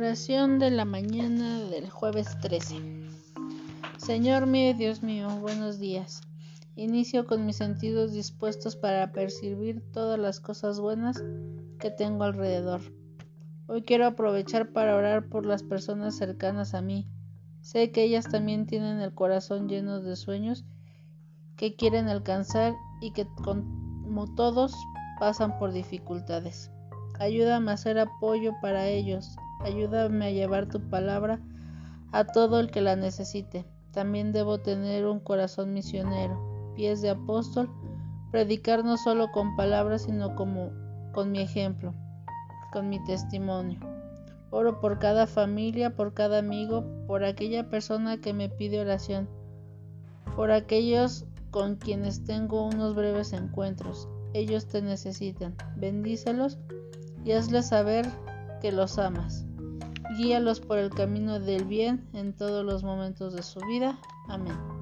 Oración de la mañana del jueves 13. Señor mío Dios mío, buenos días. Inicio con mis sentidos dispuestos para percibir todas las cosas buenas que tengo alrededor. Hoy quiero aprovechar para orar por las personas cercanas a mí. Sé que ellas también tienen el corazón lleno de sueños que quieren alcanzar y que como todos pasan por dificultades. Ayúdame a ser apoyo para ellos. Ayúdame a llevar tu palabra a todo el que la necesite. También debo tener un corazón misionero, pies de apóstol, predicar no solo con palabras, sino como con mi ejemplo, con mi testimonio. Oro por cada familia, por cada amigo, por aquella persona que me pide oración, por aquellos con quienes tengo unos breves encuentros. Ellos te necesitan. Bendícelos y hazles saber que los amas. Guíalos por el camino del bien en todos los momentos de su vida. Amén.